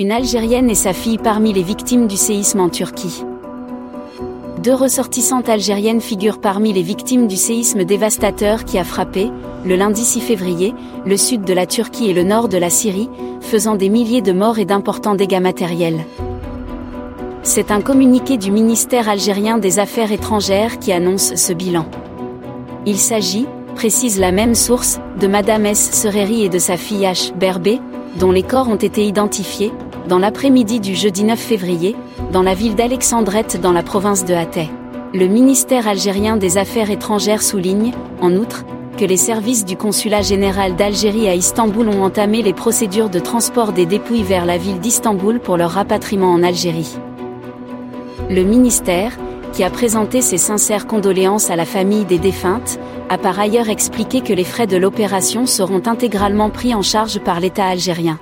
Une Algérienne et sa fille parmi les victimes du séisme en Turquie. Deux ressortissantes algériennes figurent parmi les victimes du séisme dévastateur qui a frappé, le lundi 6 février, le sud de la Turquie et le nord de la Syrie, faisant des milliers de morts et d'importants dégâts matériels. C'est un communiqué du ministère algérien des Affaires étrangères qui annonce ce bilan. Il s'agit, précise la même source, de Madame S. Sereri et de sa fille H. Berbé, dont les corps ont été identifiés, dans l'après-midi du jeudi 9 février, dans la ville d'Alexandrette dans la province de Hatay. Le ministère algérien des Affaires étrangères souligne, en outre, que les services du consulat général d'Algérie à Istanbul ont entamé les procédures de transport des dépouilles vers la ville d'Istanbul pour leur rapatriement en Algérie. Le ministère, qui a présenté ses sincères condoléances à la famille des défuntes, a par ailleurs expliqué que les frais de l'opération seront intégralement pris en charge par l'État algérien.